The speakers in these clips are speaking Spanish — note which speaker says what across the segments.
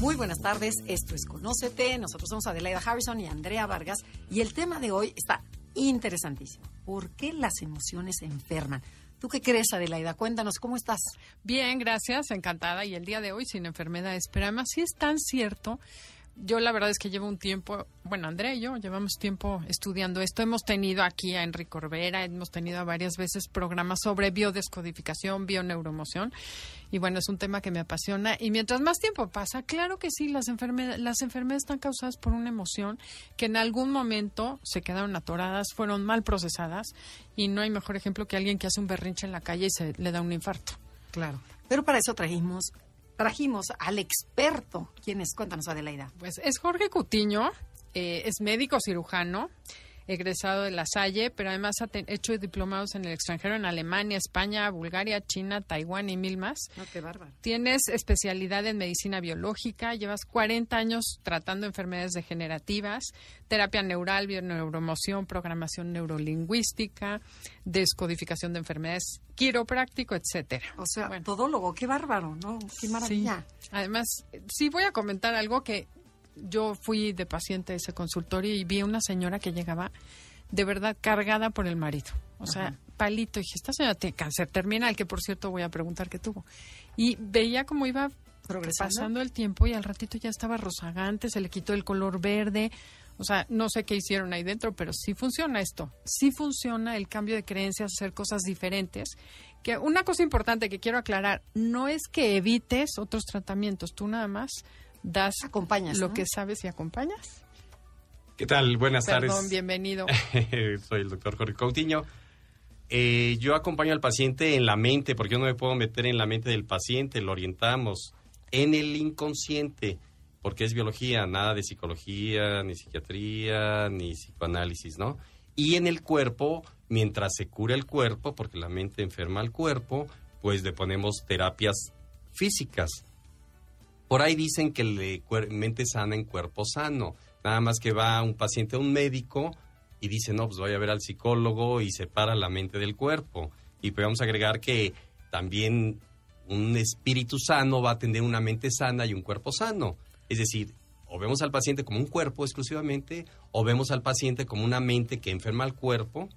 Speaker 1: Muy buenas tardes, esto es Conócete, nosotros somos Adelaida Harrison y Andrea Vargas y el tema de hoy está interesantísimo. ¿Por qué las emociones enferman? ¿Tú qué crees, Adelaida? Cuéntanos, ¿cómo estás?
Speaker 2: Bien, gracias, encantada. Y el día de hoy sin enfermedades. Pero además sí es tan cierto yo la verdad es que llevo un tiempo, bueno, Andrea y yo llevamos tiempo estudiando esto. Hemos tenido aquí a Enrique Corbera, hemos tenido varias veces programas sobre biodescodificación, bioneuromoción. Y bueno, es un tema que me apasiona. Y mientras más tiempo pasa, claro que sí, las, enfermedades, las enfermedades están causadas por una emoción que en algún momento se quedaron atoradas, fueron mal procesadas. Y no hay mejor ejemplo que alguien que hace un berrinche en la calle y se le da un infarto.
Speaker 1: Claro. Pero para eso trajimos trajimos al experto. ¿Quién es? Cuéntanos, Adelaida.
Speaker 2: Pues es Jorge Cutiño, eh, es médico cirujano, egresado de La Salle, pero además ha hecho diplomados en el extranjero, en Alemania, España, Bulgaria, China, Taiwán y mil más.
Speaker 1: No, qué bárbaro.
Speaker 2: Tienes especialidad en medicina biológica, llevas 40 años tratando enfermedades degenerativas, terapia neural, bioneuromoción, programación neurolingüística, descodificación de enfermedades, quiropráctico, etcétera.
Speaker 1: O sea, todólogo, qué bárbaro, ¿no? Qué maravilla.
Speaker 2: Además, sí voy a comentar algo que yo fui de paciente a ese consultorio y vi a una señora que llegaba de verdad cargada por el marido. O sea, palito. Y dije, esta señora tiene cáncer terminal, que por cierto voy a preguntar qué tuvo. Y veía cómo iba pasando el tiempo y al ratito ya estaba rozagante, se le quitó el color verde. O sea, no sé qué hicieron ahí dentro, pero sí funciona esto. Sí funciona el cambio de creencias, hacer cosas diferentes. Que una cosa importante que quiero aclarar, no es que evites otros tratamientos, tú nada más das
Speaker 1: acompañas,
Speaker 2: lo que sabes y acompañas.
Speaker 3: ¿Qué tal? Buenas
Speaker 2: Perdón,
Speaker 3: tardes.
Speaker 2: bienvenido.
Speaker 3: Soy el doctor Jorge Coutinho. Eh, yo acompaño al paciente en la mente, porque yo no me puedo meter en la mente del paciente, lo orientamos en el inconsciente, porque es biología, nada de psicología, ni psiquiatría, ni psicoanálisis, ¿no? Y en el cuerpo, mientras se cura el cuerpo, porque la mente enferma al cuerpo, pues le ponemos terapias físicas, por ahí dicen que le, mente sana en cuerpo sano. Nada más que va un paciente a un médico y dice, no, pues voy a ver al psicólogo y separa la mente del cuerpo. Y podemos agregar que también un espíritu sano va a tener una mente sana y un cuerpo sano. Es decir, o vemos al paciente como un cuerpo exclusivamente, o vemos al paciente como una mente que enferma al cuerpo,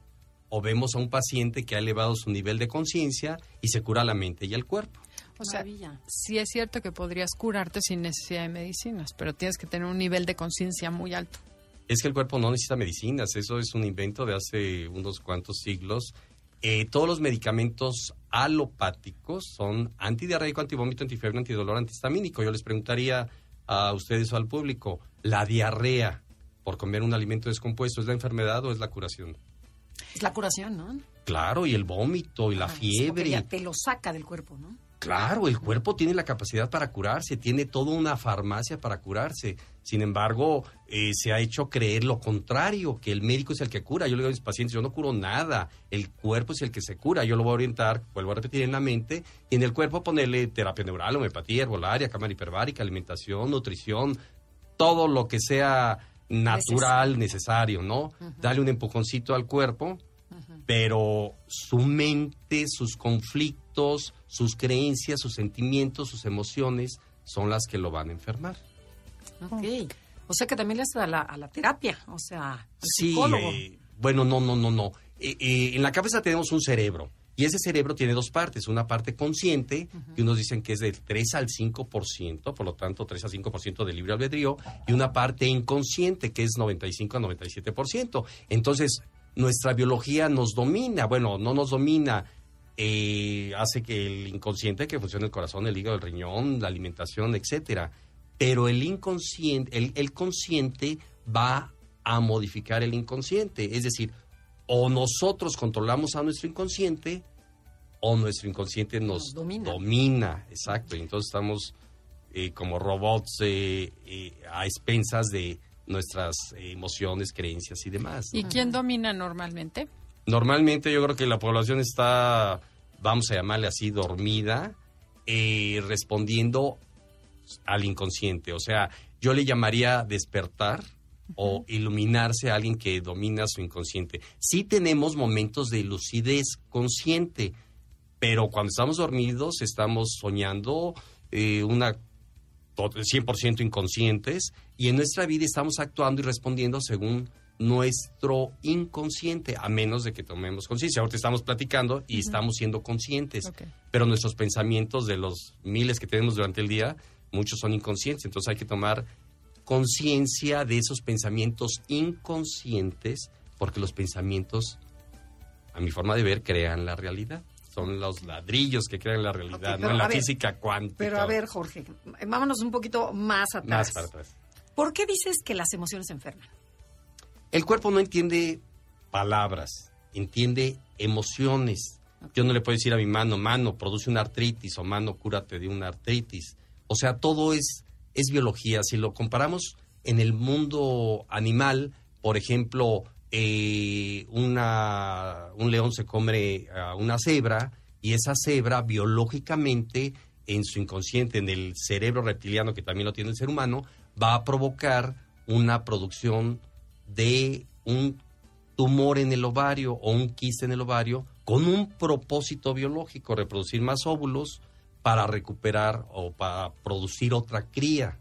Speaker 3: o vemos a un paciente que ha elevado su nivel de conciencia y se cura la mente y el cuerpo.
Speaker 2: O sea, sí es cierto que podrías curarte sin necesidad de medicinas, pero tienes que tener un nivel de conciencia muy alto.
Speaker 3: Es que el cuerpo no necesita medicinas, eso es un invento de hace unos cuantos siglos. Eh, todos los medicamentos alopáticos son antidiarreico, antivómito, antifiebre, antidolor, antihistamínico. Yo les preguntaría a ustedes o al público, ¿la diarrea por comer un alimento descompuesto es la enfermedad o es la curación?
Speaker 1: Es la curación, ¿no?
Speaker 3: Claro, y el vómito y la fiebre.
Speaker 1: Ya te lo saca del cuerpo, ¿no?
Speaker 3: Claro, el cuerpo tiene la capacidad para curarse, tiene toda una farmacia para curarse. Sin embargo, eh, se ha hecho creer lo contrario, que el médico es el que cura. Yo le digo a mis pacientes, yo no curo nada, el cuerpo es el que se cura. Yo lo voy a orientar, vuelvo a repetir en la mente, y en el cuerpo ponerle terapia neural, homeopatía, herbolaria, cámara hiperbárica, alimentación, nutrición, todo lo que sea natural, necesario, ¿no? Dale un empujoncito al cuerpo, pero su mente, sus conflictos, sus creencias, sus sentimientos, sus emociones son las que lo van a enfermar.
Speaker 1: Ok. O sea que también le hace a la, a la terapia, o sea,
Speaker 3: sí, eh, bueno, no, no, no, no. Eh, eh, en la cabeza tenemos un cerebro. Y ese cerebro tiene dos partes, una parte consciente, que unos dicen que es del 3 al 5%, por lo tanto 3 al 5% de libre albedrío, y una parte inconsciente, que es 95 a 97%. Entonces, nuestra biología nos domina, bueno, no nos domina, eh, hace que el inconsciente, que funcione el corazón, el hígado, el riñón, la alimentación, etcétera. Pero el inconsciente, el, consciente va a modificar el inconsciente. Es decir, o nosotros controlamos a nuestro inconsciente o nuestro inconsciente nos, domina. Exacto. Y entonces estamos eh, como robots eh, eh, a expensas de nuestras emociones, creencias y demás.
Speaker 2: ¿Y quién domina normalmente?
Speaker 3: Normalmente yo creo que la población está, vamos a llamarle así, dormida, eh, respondiendo al inconsciente. O sea, yo le llamaría despertar o iluminarse a alguien que domina su inconsciente. Sí tenemos momentos de lucidez consciente, pero cuando estamos dormidos estamos soñando eh, una to- 100% inconscientes y en nuestra vida estamos actuando y respondiendo según nuestro inconsciente, a menos de que tomemos conciencia. Ahorita estamos platicando y estamos siendo conscientes, pero nuestros pensamientos de los miles que tenemos durante el día, muchos son inconscientes, entonces hay que tomar conciencia de esos pensamientos inconscientes, porque los pensamientos, a mi forma de ver, crean la realidad. Son los ladrillos que crean la realidad, no la
Speaker 1: ver,
Speaker 3: física cuántica.
Speaker 1: Pero a ver, Jorge, vámonos un poquito más atrás.
Speaker 3: Más para atrás.
Speaker 1: ¿Por qué dices que las emociones enferman?
Speaker 3: El cuerpo no entiende palabras, entiende emociones. Yo no le puedo decir a mi mano, mano, produce una artritis o mano, cúrate de una artritis. O sea, todo es, es biología. Si lo comparamos en el mundo animal, por ejemplo, eh, una, un león se come a una cebra y esa cebra biológicamente en su inconsciente, en el cerebro reptiliano que también lo tiene el ser humano, va a provocar una producción de un tumor en el ovario o un quiste en el ovario con un propósito biológico, reproducir más óvulos para recuperar o para producir otra cría.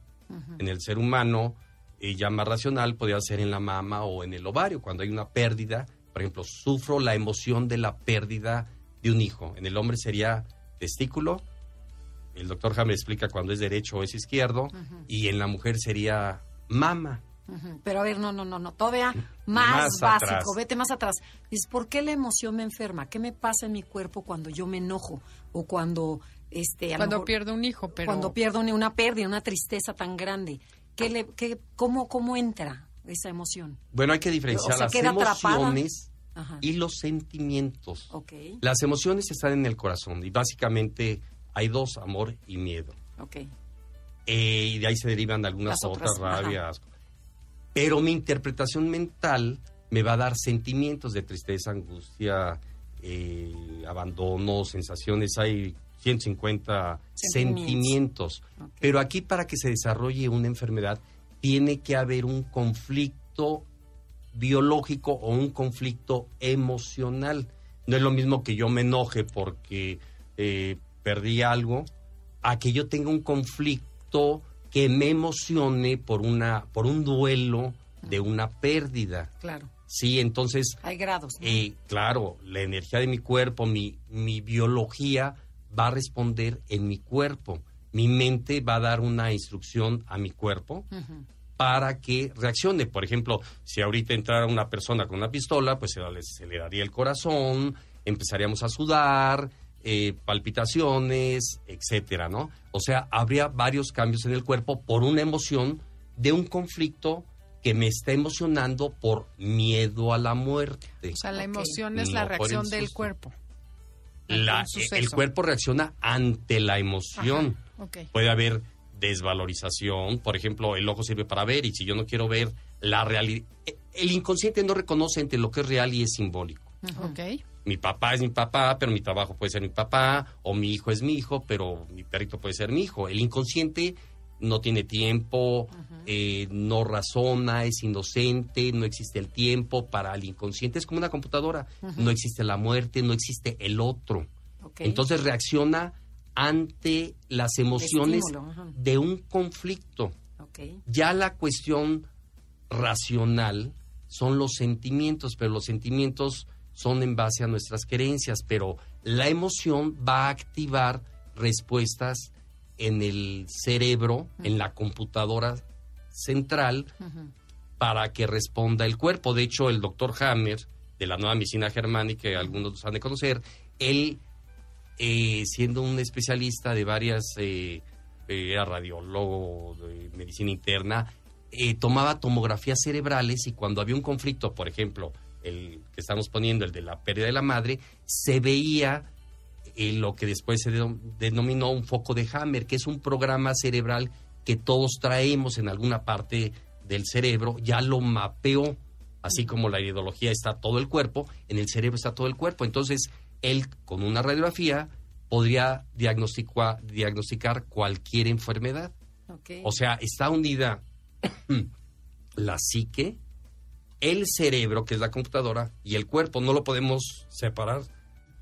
Speaker 3: En el ser humano, eh, ya más racional, podría ser en la mama o en el ovario, cuando hay una pérdida. Por ejemplo, sufro la emoción de la pérdida de un hijo. En el hombre sería testículo, el doctor Hammer explica cuando es derecho o es izquierdo, y en la mujer sería mama.
Speaker 1: Pero a ver, no, no, no, no, todavía más,
Speaker 3: Más
Speaker 1: básico,
Speaker 3: atrás.
Speaker 1: vete más atrás. Dices, ¿por qué la emoción me enferma? ¿Qué me pasa en mi cuerpo cuando yo me enojo? O cuando, este, a
Speaker 2: Cuando
Speaker 1: mejor-
Speaker 2: pierdo un hijo, pero...
Speaker 1: cuando pierdo una, pérdida, una tristeza tan grande. ¿Qué le, qué, cómo, ¿Cómo entra esa emoción?
Speaker 3: Bueno, hay que diferenciar
Speaker 1: O sea,
Speaker 3: las
Speaker 1: atrapada.
Speaker 3: emociones
Speaker 1: Ajá.
Speaker 3: y los sentimientos. Las emociones están en el corazón y básicamente hay dos, amor y miedo.
Speaker 1: ok.
Speaker 3: Eh, y de ahí se derivan algunas
Speaker 1: Las
Speaker 3: otras,
Speaker 1: otras, ajá.
Speaker 3: Pero mi interpretación mental me va a dar sentimientos de tristeza, angustia, eh, abandono, sensaciones. Hay 150
Speaker 1: Sentimientos.
Speaker 3: sentimientos. Pero aquí para que se desarrolle una enfermedad tiene que haber un conflicto biológico o un conflicto emocional. No es lo mismo que yo me enoje porque eh, perdí algo, a que yo tenga un conflicto que me emocione por una por un duelo de una pérdida.
Speaker 1: Claro,
Speaker 3: Sí, entonces
Speaker 1: hay grados. ¿no?
Speaker 3: eh, claro, la energía de mi cuerpo, mi, mi biología va a responder en mi cuerpo. Mi mente va a dar una instrucción a mi cuerpo para que reaccione. Por ejemplo, si ahorita entrara una persona con una pistola, pues se le aceleraría el corazón, empezaríamos a sudar, eh, palpitaciones, etcétera, ¿no? O sea, habría varios cambios en el cuerpo por una emoción de un conflicto que me está emocionando por miedo a la muerte.
Speaker 2: O sea, la emoción es la
Speaker 3: No,
Speaker 2: reacción del cuerpo.
Speaker 3: La-
Speaker 2: suceso.
Speaker 3: el cuerpo reacciona ante la emoción.
Speaker 2: Ajá.
Speaker 3: Puede haber desvalorización, por ejemplo, el ojo sirve para ver y si yo no quiero ver la realidad, el inconsciente no reconoce entre lo que es real y es simbólico.
Speaker 2: Ok.
Speaker 3: Mi papá es mi papá, pero mi trabajo puede ser mi papá, o mi hijo es mi hijo, pero mi perrito puede ser mi hijo. El inconsciente no tiene tiempo, eh, no razona, es inocente, no existe el tiempo. Para el inconsciente es como una computadora, no existe la muerte, no existe el otro.
Speaker 1: Ok.
Speaker 3: Entonces reacciona ante las emociones de un conflicto.
Speaker 1: Ok.
Speaker 3: Ya la cuestión racional son los sentimientos, pero los sentimientos son en base a nuestras creencias, pero la emoción va a activar respuestas en el cerebro, en la computadora central, para que responda el cuerpo. De hecho, el doctor Hammer, de la nueva medicina germánica, que algunos han de conocer, él, eh, siendo un especialista de varias, eh, eh, era radiólogo de medicina interna, eh, tomaba tomografías cerebrales y cuando había un conflicto, por ejemplo, el que estamos poniendo, el de la pérdida de la madre, se veía eh, lo que después se denominó un foco de Hammer, que es un programa cerebral que todos traemos en alguna parte del cerebro, ya lo mapeó, así como la ideología está todo el cuerpo, en el cerebro está todo el cuerpo. Entonces, él con una radiografía podría diagnosticar, diagnosticar cualquier enfermedad. O sea, está unida la psique, el cerebro, que es la computadora, y el cuerpo. No lo podemos separar.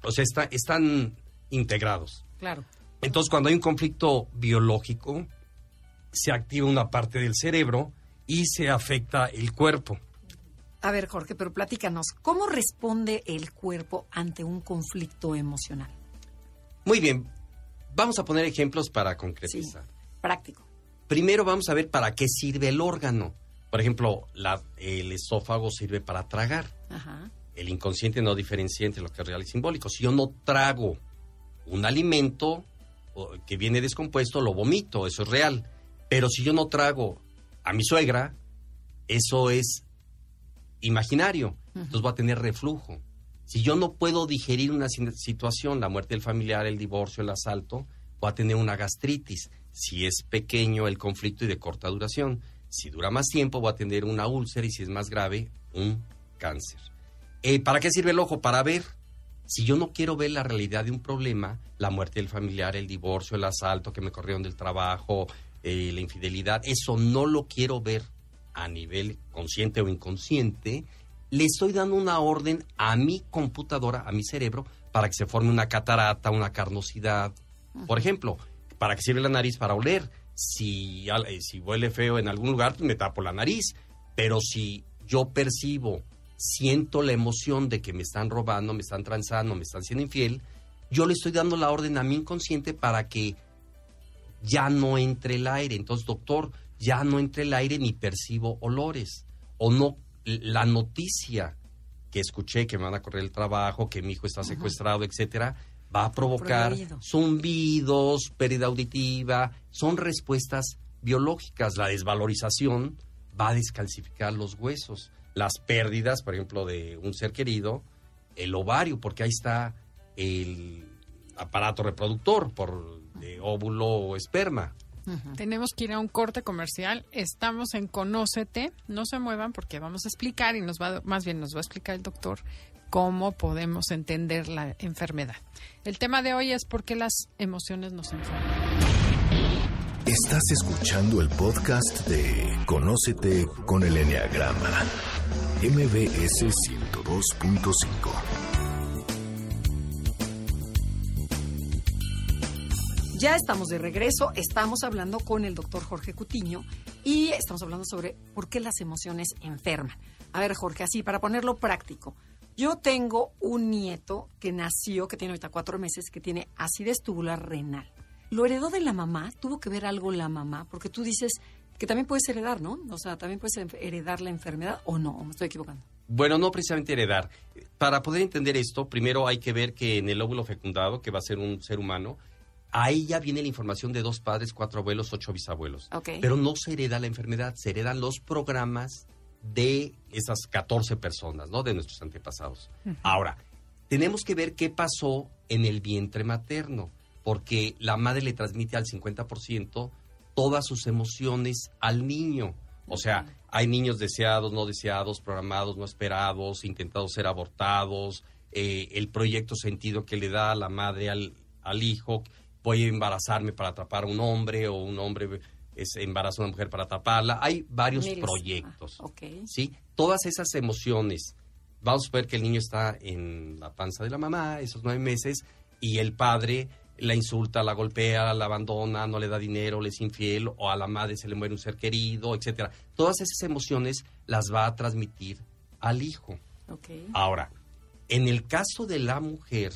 Speaker 3: O sea, está, están integrados.
Speaker 1: Claro.
Speaker 3: Entonces, cuando hay un conflicto biológico, se activa una parte del cerebro y se afecta el cuerpo.
Speaker 1: A ver, Jorge, pero platícanos, ¿cómo responde el cuerpo ante un conflicto emocional?
Speaker 3: Muy bien, vamos a poner ejemplos para concretizar.
Speaker 1: práctico.
Speaker 3: Primero vamos a ver para qué sirve el órgano. Por ejemplo, el esófago sirve para tragar. El inconsciente no diferencia entre lo que es real y simbólico. Si yo no trago un alimento que viene descompuesto, lo vomito, eso es real. Pero si yo no trago a mi suegra, eso es imaginario. Entonces va a tener reflujo. Si yo no puedo digerir una situación, la muerte del familiar, el divorcio, el asalto, va a tener una gastritis. Si es pequeño el conflicto y de corta duración. Si dura más tiempo, va a tener una úlcera y si es más grave, un cáncer. Eh, ¿Para qué sirve el ojo? Para ver. Si yo no quiero ver la realidad de un problema, la muerte del familiar, el divorcio, el asalto, que me corrieron del trabajo, eh, la infidelidad, eso no lo quiero ver a nivel consciente o inconsciente, le estoy dando una orden a mi computadora, a mi cerebro, para que se forme una catarata, una carnosidad. Por ejemplo, ¿para que sirve la nariz? Para oler. Si, eh, si huele feo en algún lugar, me tapo la nariz. Pero si yo percibo, siento la emoción de que me están robando, me están transando, me están siendo infiel, yo le estoy dando la orden a mi inconsciente para que ya no entre el aire. Entonces, doctor, ya no entre el aire ni percibo olores. O no, la noticia que escuché que me van a correr el trabajo, que mi hijo está secuestrado, etcétera, va a provocar zumbidos, pérdida auditiva, son respuestas biológicas. La desvalorización va a descalcificar los huesos. Las pérdidas, por ejemplo, de un ser querido, el ovario, porque ahí está el aparato reproductor por de óvulo o esperma.
Speaker 2: Tenemos que ir a un corte comercial. Estamos en Conócete. No se muevan porque vamos a explicar y nos va, más bien nos va a explicar el doctor cómo podemos entender la enfermedad. El tema de hoy es por qué las emociones nos enferman.
Speaker 4: Estás escuchando el podcast de Conócete con el Enneagrama, MBS 102.5.
Speaker 1: Ya estamos de regreso, estamos hablando con el doctor Jorge Cutiño y estamos hablando sobre por qué las emociones enferman. A ver, Jorge, así para ponerlo práctico. Yo tengo un nieto que nació, que tiene ahorita cuatro meses, que tiene acidez tubular renal. ¿Lo heredó de la mamá? ¿Tuvo que ver algo la mamá? Porque tú dices que también puedes heredar, ¿no? O sea, también puedes heredar la enfermedad o no, me estoy equivocando.
Speaker 3: Bueno, no precisamente heredar. Para poder entender esto, primero hay que ver que en el óvulo fecundado, que va a ser un ser humano, Ahí ya viene la información de dos padres, cuatro abuelos, ocho bisabuelos. Pero no se hereda la enfermedad, se heredan los programas de esas 14 personas, ¿no? De nuestros antepasados. Ahora, tenemos que ver qué pasó en el vientre materno, porque la madre le transmite al 50% todas sus emociones al niño. O sea, hay niños deseados, no deseados, programados, no esperados, intentados ser abortados, eh, el proyecto sentido que le da la madre al, al hijo, voy a embarazarme para atrapar a un hombre o un hombre es, embaraza a una mujer para atraparla. Hay varios proyectos. ¿sí? Todas esas emociones. Vamos a ver que el niño está en la panza de la mamá, esos nueve meses, y el padre la insulta, la golpea, la abandona, no le da dinero, le es infiel, o a la madre se le muere un ser querido, etcétera. Todas esas emociones las va a transmitir al hijo. Ahora, en el caso de la mujer,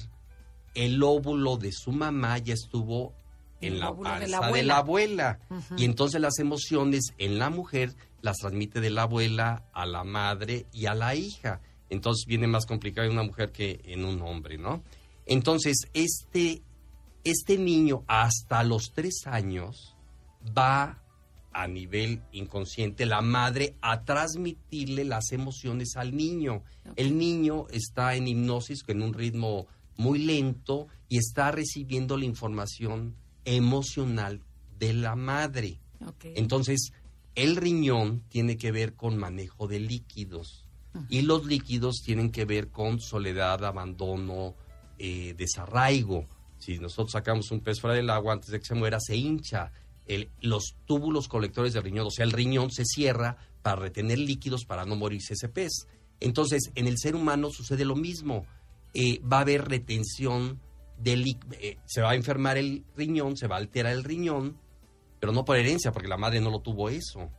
Speaker 3: el óvulo de su mamá ya estuvo en la panza de la abuela. Y entonces las emociones en la mujer las transmite de la abuela a la madre y a la hija. Entonces viene más complicado en una mujer que en un hombre, ¿no? Entonces, este, este niño hasta los tres años va a nivel inconsciente la madre a transmitirle las emociones al niño. El niño está en hipnosis, en un ritmo muy lento y está recibiendo la información emocional de la madre. Entonces, el riñón tiene que ver con manejo de líquidos y los líquidos tienen que ver con soledad, abandono, eh, desarraigo. Si nosotros sacamos un pez fuera del agua antes de que se muera, se hincha. El- los túbulos colectores del riñón, o sea, el riñón se cierra para retener líquidos para no morirse ese pez. Entonces, en el ser humano sucede lo mismo. Eh, va a haber retención de líquidos. se va a enfermar el riñón, se va a alterar el riñón, pero no por herencia, porque la madre no lo tuvo eso.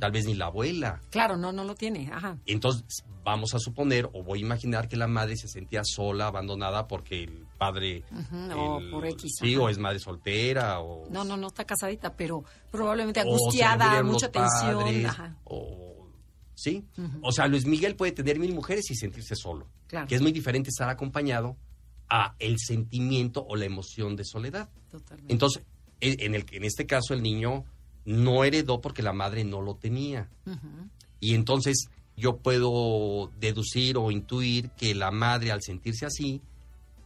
Speaker 3: Tal vez ni la abuela.
Speaker 1: Claro, no, no lo tiene. Ajá.
Speaker 3: Entonces, vamos a suponer, o voy a imaginar que la madre se sentía sola, abandonada, porque el padre... El-
Speaker 1: por X,
Speaker 3: Sí,
Speaker 1: ajá.
Speaker 3: o es madre soltera, o...
Speaker 1: No, no, no está casadita, pero probablemente angustiada, mucha tensión.
Speaker 3: padres,
Speaker 1: Ajá.
Speaker 3: o... Sí. O sea, Luis Miguel puede tener mil mujeres y sentirse solo.
Speaker 1: Claro.
Speaker 3: Que es muy diferente estar acompañado a el sentimiento o la emoción de soledad.
Speaker 1: Totalmente.
Speaker 3: Entonces, en, en el, en este caso, el niño no heredó porque la madre no lo tenía. Y entonces yo puedo deducir o intuir que la madre al sentirse así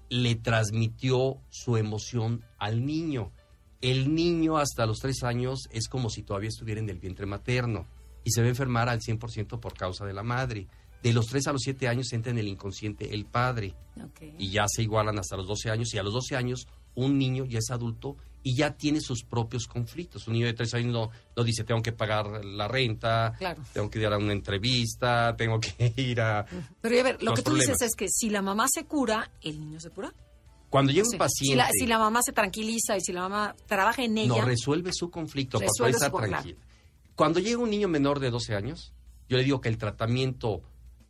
Speaker 3: le transmitió su emoción al niño. El niño hasta los tres años es como si todavía estuviera en el vientre materno y se va a enfermar al 100% por causa de la madre. De los tres a los siete años entra en el inconsciente el padre y ya se igualan hasta los 12 años y a los 12 años un niño ya es adulto y ya tiene sus propios conflictos. Un niño de tres años no, no dice tengo que pagar la renta,
Speaker 1: Claro.
Speaker 3: tengo que ir a una entrevista, tengo que ir a...
Speaker 1: Pero a ver, lo que tú
Speaker 3: problemas.
Speaker 1: dices es que si la mamá se cura, el niño se cura.
Speaker 3: Cuando llega
Speaker 1: Sí.
Speaker 3: un paciente,
Speaker 1: Si la, si la mamá se tranquiliza y si la mamá trabaja en ella,
Speaker 3: no resuelve su conflicto
Speaker 1: Resuelve
Speaker 3: puede estar
Speaker 1: su
Speaker 3: tranquila. Cuando llega un niño menor de 12 años, yo le digo que el tratamiento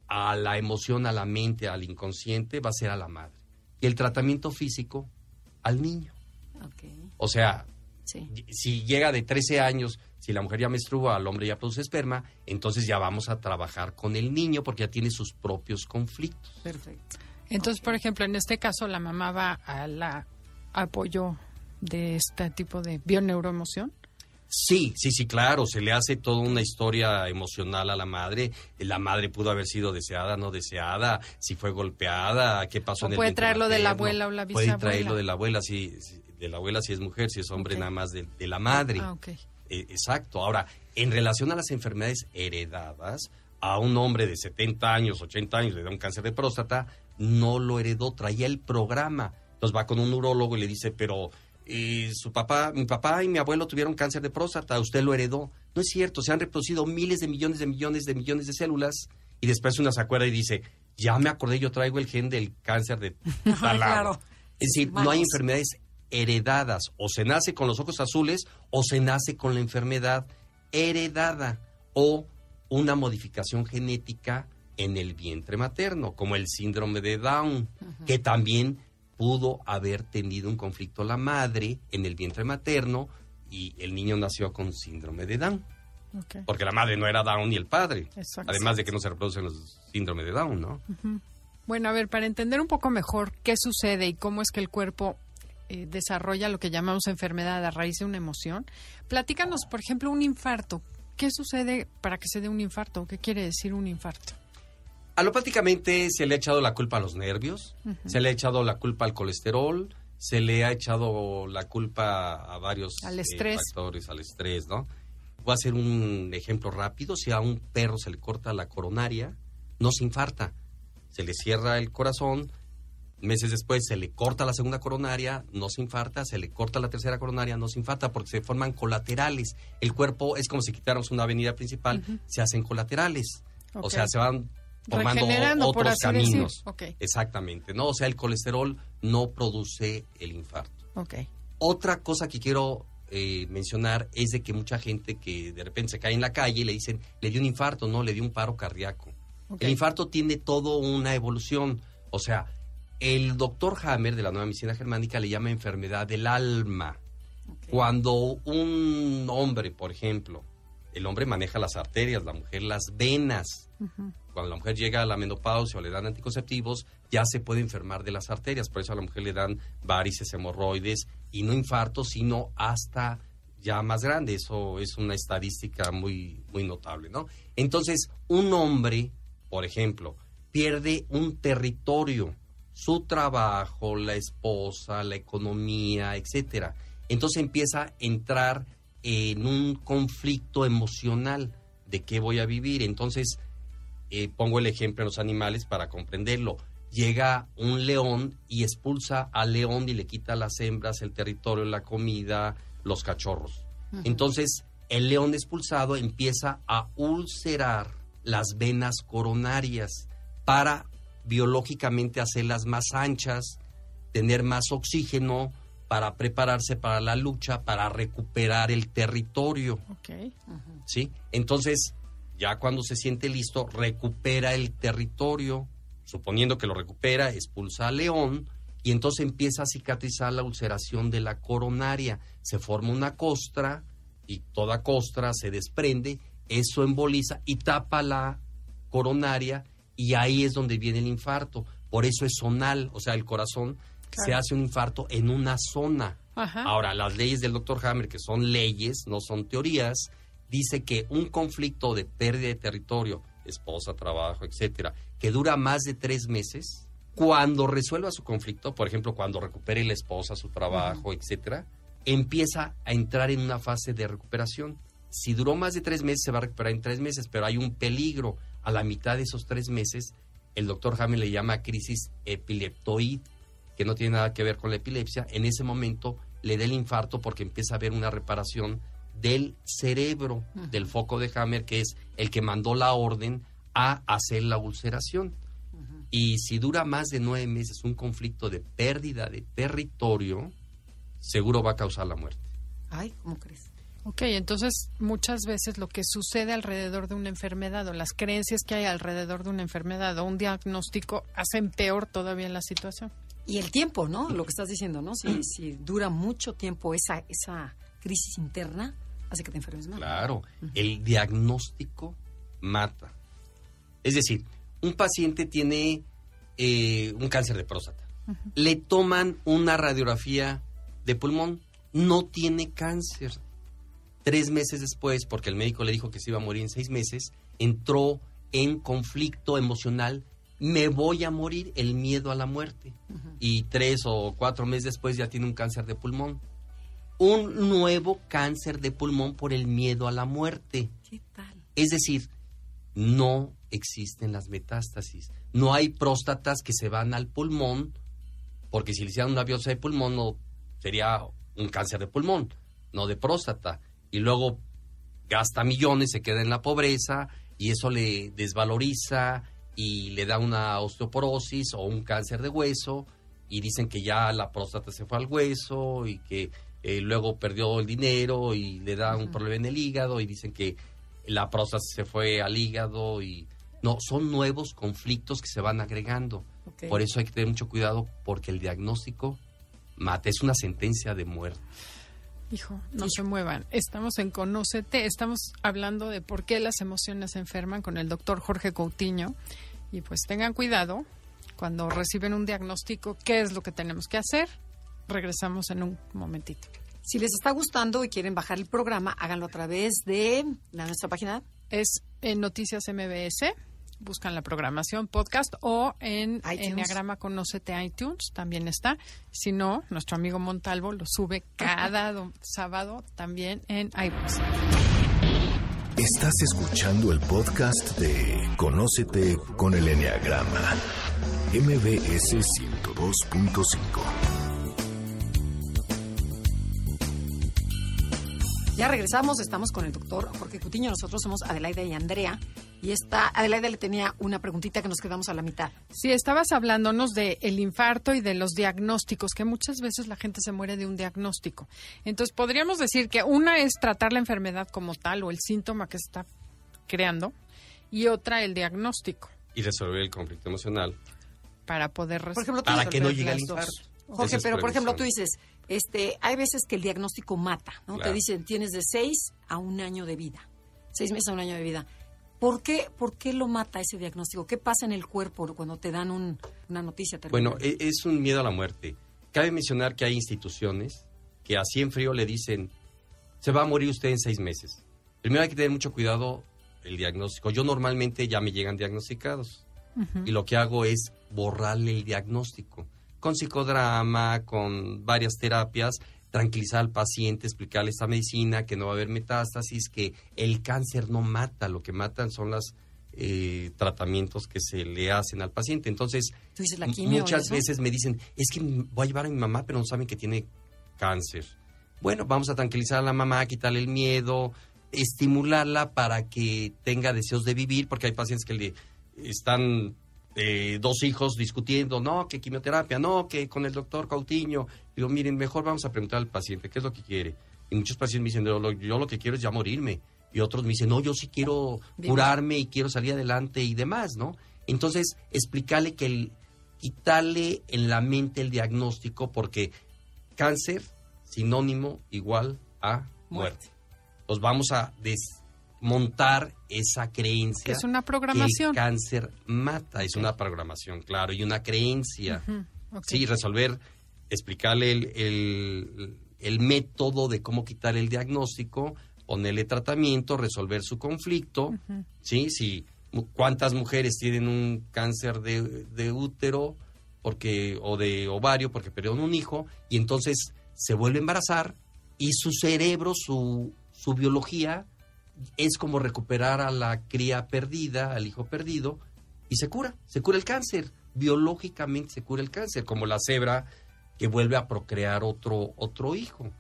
Speaker 3: a la emoción, a la mente, al inconsciente va a ser a la madre. Y el tratamiento físico al niño.
Speaker 1: Ok,
Speaker 3: O sea,
Speaker 1: sí.
Speaker 3: si llega de 13 años, si la mujer ya menstrua, el hombre ya produce esperma, entonces ya vamos a trabajar con el niño porque ya tiene sus propios conflictos.
Speaker 1: Perfecto.
Speaker 2: Entonces, por ejemplo, en este caso, la mamá va al apoyo de este tipo de bioneuroemoción.
Speaker 3: Sí, sí, sí, claro, se le hace toda una historia emocional a la madre. La madre pudo haber sido deseada, no deseada, si fue golpeada, qué pasó
Speaker 2: O
Speaker 3: en el
Speaker 2: puede traerlo de la abuela o la
Speaker 3: Puede
Speaker 2: bisabuela.
Speaker 3: traerlo de la abuela, si, si- de la abuela si es mujer, si es hombre nada más de, de la madre.
Speaker 2: Ah, ok.
Speaker 3: Eh, exacto. Ahora, en relación a las enfermedades heredadas, a un hombre de 70 años, 80 años le da un cáncer de próstata, no lo heredó, traía el programa. Entonces va con un urólogo y le dice, pero eh, su papá, mi papá y mi abuelo tuvieron cáncer de próstata, usted lo heredó. No es cierto, se han reproducido miles de millones de millones de millones de células y después una se acuerda y dice, ya me acordé, yo traigo el gen del cáncer de tal lado".
Speaker 1: Claro.
Speaker 3: Es decir, no hay enfermedades heredadas. O se nace con los ojos azules o se nace con la enfermedad heredada o una modificación genética en el vientre materno, como el síndrome de Down, que también pudo haber tenido un conflicto la madre en el vientre materno y el niño nació con síndrome de Down, porque la madre no era Down ni el padre.
Speaker 2: Exacto.
Speaker 3: Además de que no se reproducen los síndrome de Down, ¿no?
Speaker 2: Bueno, a ver, para entender un poco mejor qué sucede y cómo es que el cuerpo eh, desarrolla lo que llamamos enfermedad a raíz de una emoción, platícanos, por ejemplo, un infarto. ¿Qué sucede para que se dé un infarto? ¿Qué quiere decir un infarto?
Speaker 3: Alopáticamente se le ha echado la culpa a los nervios, se le ha echado la culpa al colesterol, se le ha echado la culpa a varios
Speaker 2: Al
Speaker 3: eh, factores, al estrés, ¿no? Voy a hacer un ejemplo rápido. Si a un perro se le corta la coronaria, no se infarta. Se le cierra el corazón, meses después se le corta la segunda coronaria, no se infarta, se le corta la tercera coronaria, no se infarta porque se forman colaterales. El cuerpo es como si quitáramos una avenida principal, se hacen colaterales. O sea, se van
Speaker 2: por
Speaker 3: otros
Speaker 2: así
Speaker 3: caminos. Exactamente, ¿no? O sea, el colesterol no produce el infarto. Otra cosa que quiero eh, mencionar es de que mucha gente que de repente se cae en la calle y le dicen, le dio un infarto, no, le dio un paro cardíaco. El infarto tiene todo una evolución. O sea, el doctor Hammer de la nueva medicina germánica le llama enfermedad del alma. Cuando un hombre, por ejemplo, el hombre maneja las arterias, la mujer las venas. Cuando la mujer llega a la menopausia o le dan anticonceptivos, ya se puede enfermar de las arterias. Por eso a la mujer le dan varices, hemorroides y no infartos, sino hasta ya más grande. Eso es una estadística muy, muy notable, ¿no? Entonces, un hombre, por ejemplo, pierde un territorio su trabajo, la esposa, la economía, etcétera. Entonces empieza a entrar en un conflicto emocional de qué voy a vivir. Entonces, eh, pongo el ejemplo en los animales para comprenderlo. Llega un león y expulsa al león y le quita a las hembras, el territorio, la comida, los cachorros. Entonces, el león expulsado empieza a ulcerar las venas coronarias para biológicamente hacerlas más anchas, tener más oxígeno, para prepararse para la lucha, para recuperar el territorio. ¿Sí? Entonces, ya cuando se siente listo, recupera el territorio, suponiendo que lo recupera, expulsa al león y entonces empieza a cicatrizar la ulceración de la coronaria. Se forma una costra y toda costra se desprende, eso emboliza y tapa la coronaria y ahí es donde viene el infarto. Por eso es zonal, o sea, el corazón se hace un infarto en una zona. Ahora, las leyes del doctor Hammer, que son leyes, no son teorías, dice que un conflicto de pérdida de territorio, esposa, trabajo, etcétera, que dura más de tres meses, cuando resuelva su conflicto, por ejemplo, cuando recupere la esposa, su trabajo, etcétera, empieza a entrar en una fase de recuperación. Si duró más de tres meses, se va a recuperar en tres meses, pero hay un peligro. A la mitad de esos tres meses, el doctor Hammer le llama crisis epileptoide que no tiene nada que ver con la epilepsia, en ese momento le da el infarto porque empieza a haber una reparación del cerebro, del foco de Hammer, que es el que mandó la orden a hacer la ulceración. Y si dura más de nueve meses un conflicto de pérdida de territorio, seguro va a causar la muerte.
Speaker 1: Ay, ¿cómo crees?
Speaker 2: Ok, entonces muchas veces lo que sucede alrededor de una enfermedad o las creencias que hay alrededor de una enfermedad o un diagnóstico hacen peor todavía la situación.
Speaker 1: Y el tiempo, ¿no? Lo que estás diciendo, ¿no? Si, si dura mucho tiempo esa, esa crisis interna, hace que te enfermes más.
Speaker 3: Claro, el diagnóstico mata. Es decir, un paciente tiene eh, un cáncer de próstata. Le toman una radiografía de pulmón, no tiene cáncer. Tres meses después, porque el médico le dijo que se iba a morir en seis meses, entró en conflicto emocional me voy a morir, el miedo a la muerte. Y tres o cuatro meses después ya tiene un cáncer de pulmón. Un nuevo cáncer de pulmón por el miedo a la muerte.
Speaker 1: ¿Qué tal?
Speaker 3: Es decir, no existen las metástasis. No hay próstatas que se van al pulmón, porque si le hicieran una biopsia de pulmón no sería un cáncer de pulmón, no de próstata. Y luego gasta millones, se queda en la pobreza y eso le desvaloriza y le da una osteoporosis o un cáncer de hueso y dicen que ya la próstata se fue al hueso y que eh, luego perdió el dinero y le da un problema en el hígado y dicen que la próstata se fue al hígado y no, son nuevos conflictos que se van agregando. Por eso hay que tener mucho cuidado porque el diagnóstico mata, es una sentencia de muerte.
Speaker 2: Hijo, no se muevan. Estamos en Conócete, estamos hablando de por qué las emociones se enferman con el doctor Jorge Coutinho. Y pues tengan cuidado cuando reciben un diagnóstico, qué es lo que tenemos que hacer. Regresamos en un momentito.
Speaker 1: Si les está gustando y quieren bajar el programa, háganlo a través de la, nuestra página.
Speaker 2: Es en Noticias MBS buscan la programación podcast o en Enneagrama Conócete iTunes, también está. Si no, nuestro amigo Montalvo lo sube cada sábado también en iBooks.
Speaker 4: Estás escuchando el podcast de Conócete con el Enneagrama, MBS 102.5.
Speaker 1: Ya regresamos, estamos con el doctor Jorge Cutiño, nosotros somos Adelaida y Andrea. Y esta, Adelaida le tenía una preguntita que nos quedamos a la mitad.
Speaker 2: Sí, estabas hablándonos del el infarto y de los diagnósticos, que muchas veces la gente se muere de un diagnóstico. Entonces, podríamos decir que una es tratar la enfermedad como tal o el síntoma que se está creando, y otra el diagnóstico.
Speaker 3: Y resolver el conflicto emocional.
Speaker 2: Para poder
Speaker 1: por ejemplo,
Speaker 3: Para que no llegue al infarto.
Speaker 1: Jorge, pero por ejemplo, tú dices, este, hay veces que el diagnóstico mata, ¿no? Te dicen, tienes de seis a un año de vida, seis meses a un año de vida. ¿Por qué, ¿Por qué lo mata ese diagnóstico? ¿Qué pasa en el cuerpo cuando te dan una noticia terrible?
Speaker 3: Bueno, e, es un miedo a la muerte. Cabe mencionar que hay instituciones que así en frío le dicen, se va a morir usted en seis meses. Primero hay que tener mucho cuidado el diagnóstico. Yo normalmente ya me llegan diagnosticados. y lo que hago es borrarle el diagnóstico con psicodrama, con varias terapias, tranquilizar al paciente, explicarle esta medicina, que no va a haber metástasis, que el cáncer no mata, lo que matan son los eh, tratamientos que se le hacen al paciente. Entonces, muchas veces me dicen, es que voy a llevar a mi mamá, pero no saben que tiene cáncer. Bueno, vamos a tranquilizar a la mamá, quitarle el miedo, estimularla para que tenga deseos de vivir, porque hay pacientes que le están eh, dos hijos discutiendo, no, que quimioterapia, no, que con el doctor Cautiño. Digo, miren, mejor vamos a preguntar al paciente qué es lo que quiere. Y muchos pacientes me dicen, yo lo, que quiero es ya morirme. Y otros me dicen, no, yo sí quiero curarme y quiero salir adelante y demás, ¿no? Entonces, explicarle que el, quitarle en la mente el diagnóstico, porque cáncer, sinónimo igual a muerte. Los vamos a desmontar esa creencia.
Speaker 2: es una programación.
Speaker 3: Que el cáncer mata, es una programación, claro, y una creencia. Sí, resolver, explicarle el, el, método de cómo quitar el diagnóstico, ponerle tratamiento, resolver su conflicto, ¿sí? Si, ¿Cuántas mujeres tienen un cáncer de, de útero porque o de ovario porque perdieron un hijo y entonces se vuelve a embarazar y su cerebro, su, su biología es como recuperar a la cría perdida, al hijo perdido, y se cura, se cura el cáncer. Biológicamente se cura el cáncer, como la cebra que vuelve a procrear otro, otro hijo.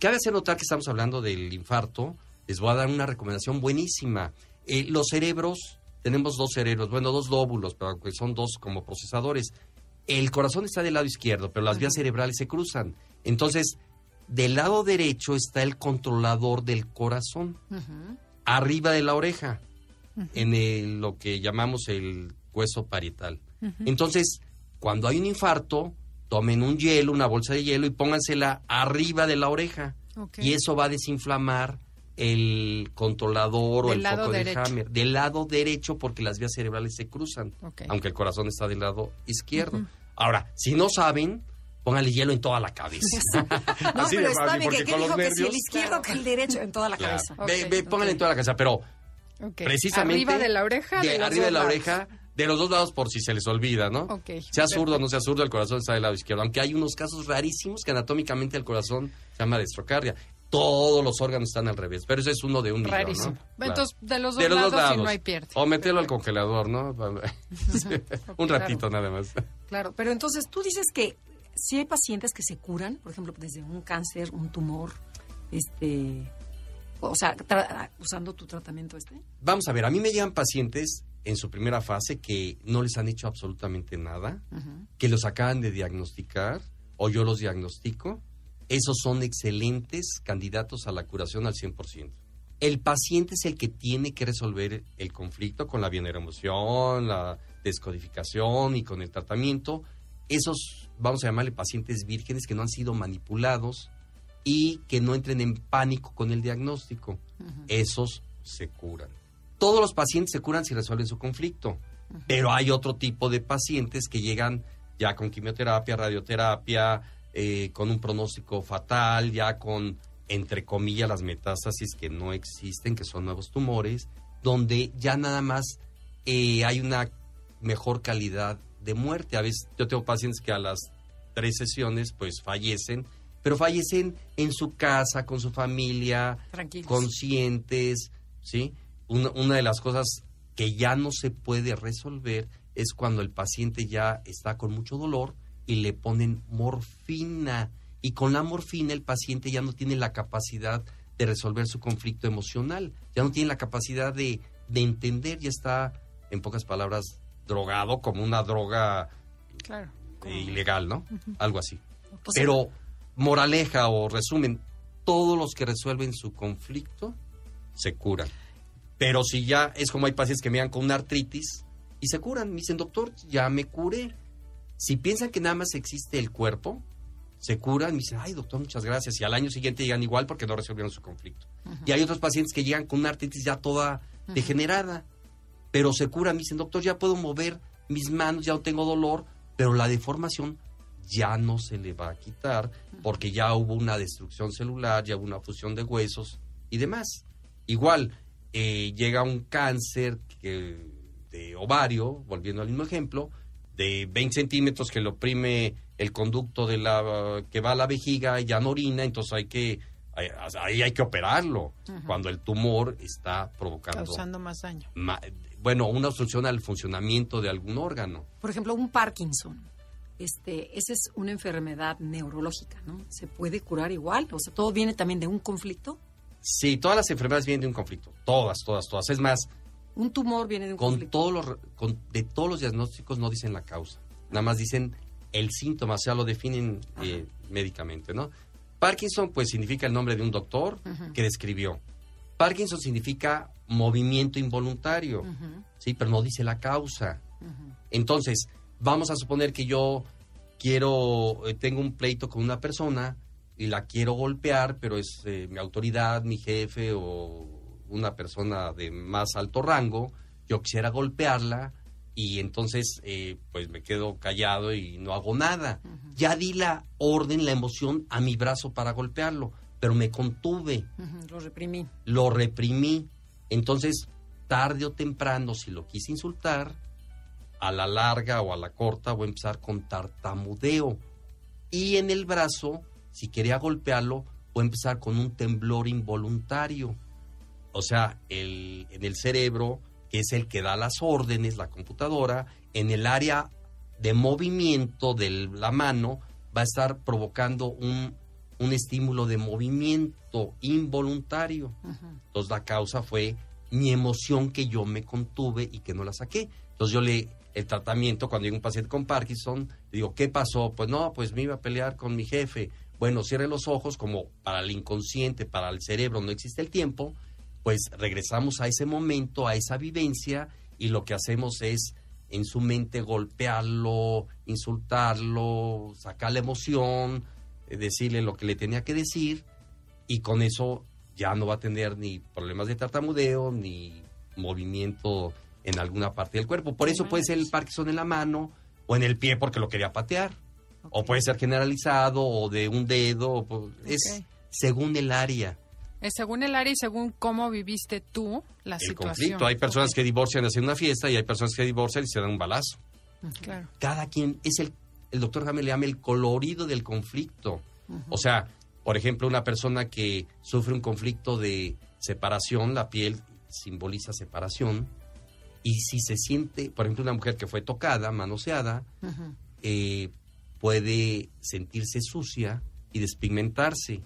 Speaker 3: Cabe hacer notar que estamos hablando del infarto. Les voy a dar una recomendación buenísima. Eh, los cerebros, tenemos dos cerebros, bueno, dos lóbulos, pero son dos como procesadores. El corazón está del lado izquierdo, pero las vías cerebrales se cruzan. Entonces, del lado derecho está el controlador del corazón, arriba de la oreja, en lo que llamamos el hueso parietal. Entonces, cuando hay un infarto, tomen un hielo, una bolsa de hielo y póngansela arriba de la oreja. Y eso va a desinflamar el controlador o el foco de Hammer. Del lado derecho porque las vías cerebrales se cruzan, aunque el corazón está del lado izquierdo. Ahora, si no saben, póngale hielo en toda la cabeza.
Speaker 1: no, pero está bien, que, dijo que si el izquierdo que el derecho en toda la cabeza.
Speaker 3: póngale en toda la cabeza, pero precisamente...
Speaker 2: Arriba de la oreja.
Speaker 3: De, arriba de la oreja, de los dos lados por si se les olvida, ¿no? Sea zurdo o no sea zurdo, el corazón está del lado izquierdo. Aunque hay unos casos rarísimos que anatómicamente el corazón se llama destrocardia. Todos los órganos están al revés, pero ese es uno de un millón,
Speaker 2: Rarísimo. Entonces, de los dos, lados, no hay pierde.
Speaker 3: O meterlo al congelador, ¿no? un ratito nada más.
Speaker 1: Claro, pero entonces tú dices que si hay pacientes que se curan, por ejemplo, desde un cáncer, un tumor, este, o sea, usando tu tratamiento este.
Speaker 3: Vamos a ver, a mí me llegan pacientes en su primera fase que no les han hecho absolutamente nada, que los acaban de diagnosticar o yo los diagnostico. Esos son excelentes candidatos a la curación al 100%. El paciente es el que tiene que resolver el conflicto con la bioneuroemoción, la descodificación y con el tratamiento esos, vamos a llamarle pacientes vírgenes que no han sido manipulados y que no entren en pánico con el diagnóstico. Esos se curan. Todos los pacientes se curan si resuelven su conflicto, pero hay otro tipo de pacientes que llegan ya con quimioterapia, radioterapia, eh, con un pronóstico fatal, ya con, entre comillas, las metástasis que no existen, que son nuevos tumores, donde ya nada más eh, hay una mejor calidad de muerte. A veces yo tengo pacientes que a las tres sesiones pues fallecen, pero fallecen en su casa, con su familia, conscientes, ¿sí? Una, una de las cosas que ya no se puede resolver es cuando el paciente ya está con mucho dolor y le ponen morfina. Y con la morfina el paciente ya no tiene la capacidad de resolver su conflicto emocional, ya no tiene la capacidad de, de entender, ya está, en pocas palabras, drogado como una droga ilegal, ¿no? Algo así. Pues Pero moraleja o resumen, todos los que resuelven su conflicto se curan. Pero si ya es como hay pacientes que me dan con una artritis y se curan, me dicen, doctor, ya me curé. Si piensan que nada más existe el cuerpo, se curan, me dicen, ay doctor, muchas gracias. Y al año siguiente llegan igual porque no resolvieron su conflicto. Y hay otros pacientes que llegan con una artritis ya toda degenerada pero se cura. Me dicen, doctor, ya puedo mover mis manos, ya no tengo dolor, pero la deformación ya no se le va a quitar porque ya hubo una destrucción celular, ya hubo una fusión de huesos y demás. Igual, eh, llega un cáncer que de ovario, volviendo al mismo ejemplo, de 20 centímetros que le oprime el conducto de la que va a la vejiga y ya no orina, entonces hay que ahí hay que operarlo cuando el tumor está provocando
Speaker 2: causando más daño.
Speaker 3: Bueno, una obstrucción al funcionamiento de algún órgano.
Speaker 1: Por ejemplo, un Parkinson. Este, esa es una enfermedad neurológica, ¿no? ¿Se puede curar igual? O sea, ¿todo viene también de un conflicto?
Speaker 3: Sí, todas las enfermedades vienen de un conflicto. Todas, todas, todas. Es más,
Speaker 1: un tumor viene de un
Speaker 3: con
Speaker 1: conflicto.
Speaker 3: Todos los, con, de todos los diagnósticos no dicen la causa. Nada más dicen el síntoma, o sea, lo definen eh, médicamente, ¿no? Parkinson, pues significa el nombre de un doctor que describió. Parkinson significa movimiento involuntario, ¿sí? Pero no dice la causa. Entonces, vamos a suponer que yo quiero, eh, tengo un pleito con una persona y la quiero golpear, pero es eh, mi autoridad, mi jefe o una persona de más alto rango, yo quisiera golpearla y entonces eh, pues me quedo callado y no hago nada. Ya di la orden, la emoción a mi brazo para golpearlo, pero me contuve.
Speaker 1: Lo reprimí.
Speaker 3: Lo reprimí. Entonces, tarde o temprano, si lo quise insultar, a la larga o a la corta voy a empezar con tartamudeo. Y en el brazo, si quería golpearlo, voy a empezar con un temblor involuntario. O sea, el, en el cerebro que es el que da las órdenes, la computadora, en el área de movimiento de la mano va a estar provocando un, estímulo de movimiento involuntario. Entonces la causa fue mi emoción que yo me contuve y que no la saqué. Entonces yo le, el tratamiento, cuando llega un paciente con Parkinson, le digo, ¿qué pasó? Pues no, pues me iba a pelear con mi jefe. Bueno, cierre los ojos, como para el inconsciente, para el cerebro no existe el tiempo, pues regresamos a ese momento, a esa vivencia, y lo que hacemos es en su mente golpearlo, insultarlo, sacar la emoción, decirle lo que le tenía que decir, y con eso ya no va a tener ni problemas de tartamudeo, ni movimiento en alguna parte del cuerpo. Por eso puede ser el Parkinson en la mano o en el pie porque lo quería patear. O puede ser generalizado o de un dedo. Es según el área.
Speaker 2: Es según el área y según cómo viviste tú la
Speaker 3: el
Speaker 2: situación.
Speaker 3: conflicto. Hay personas que divorcian haciendo una fiesta y hay personas que divorcian y se dan un balazo.
Speaker 2: Claro.
Speaker 3: Cada quien es el, el doctor Jaime le llama el colorido del conflicto. O sea, por ejemplo, una persona que sufre un conflicto de separación, la piel simboliza separación. Y si se siente, por ejemplo, una mujer que fue tocada, manoseada, eh, puede sentirse sucia y despigmentarse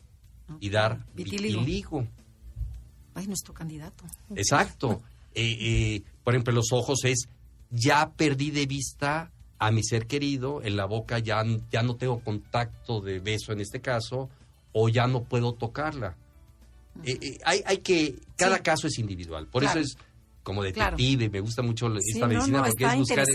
Speaker 3: y dar vitiligo.
Speaker 1: Ay, nuestro candidato.
Speaker 3: Exacto. Eh, eh, por ejemplo, los ojos es, ya perdí de vista a mi ser querido, en la boca ya, ya no tengo contacto de beso en este caso, o ya no puedo tocarla. Eh, hay, hay que, cada caso es individual. Por eso es como detective, me gusta mucho esta medicina porque es buscar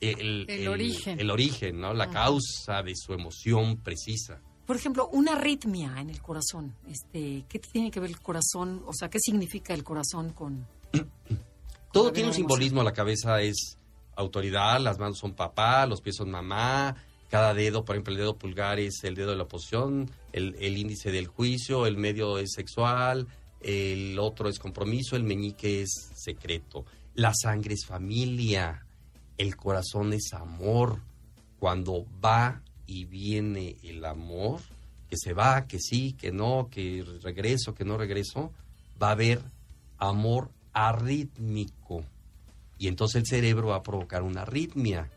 Speaker 3: el, origen, el origen, ¿no? La causa de su emoción precisa.
Speaker 1: Por ejemplo, una arritmia en el corazón. Este, ¿Qué tiene que ver el corazón? O sea, ¿qué significa el corazón con...
Speaker 3: Todo tiene un simbolismo. La cabeza es autoridad, las manos son papá, los pies son mamá, cada dedo, por ejemplo, el dedo pulgar es el dedo de la oposición, el, el índice del juicio, el medio es sexual, el otro es compromiso, el meñique es secreto. La sangre es familia, el corazón es amor. Cuando va y viene el amor, que se va, que sí, que no, que regreso, que no regreso, va a haber amor arrítmico. Y entonces el cerebro va a provocar una arritmia.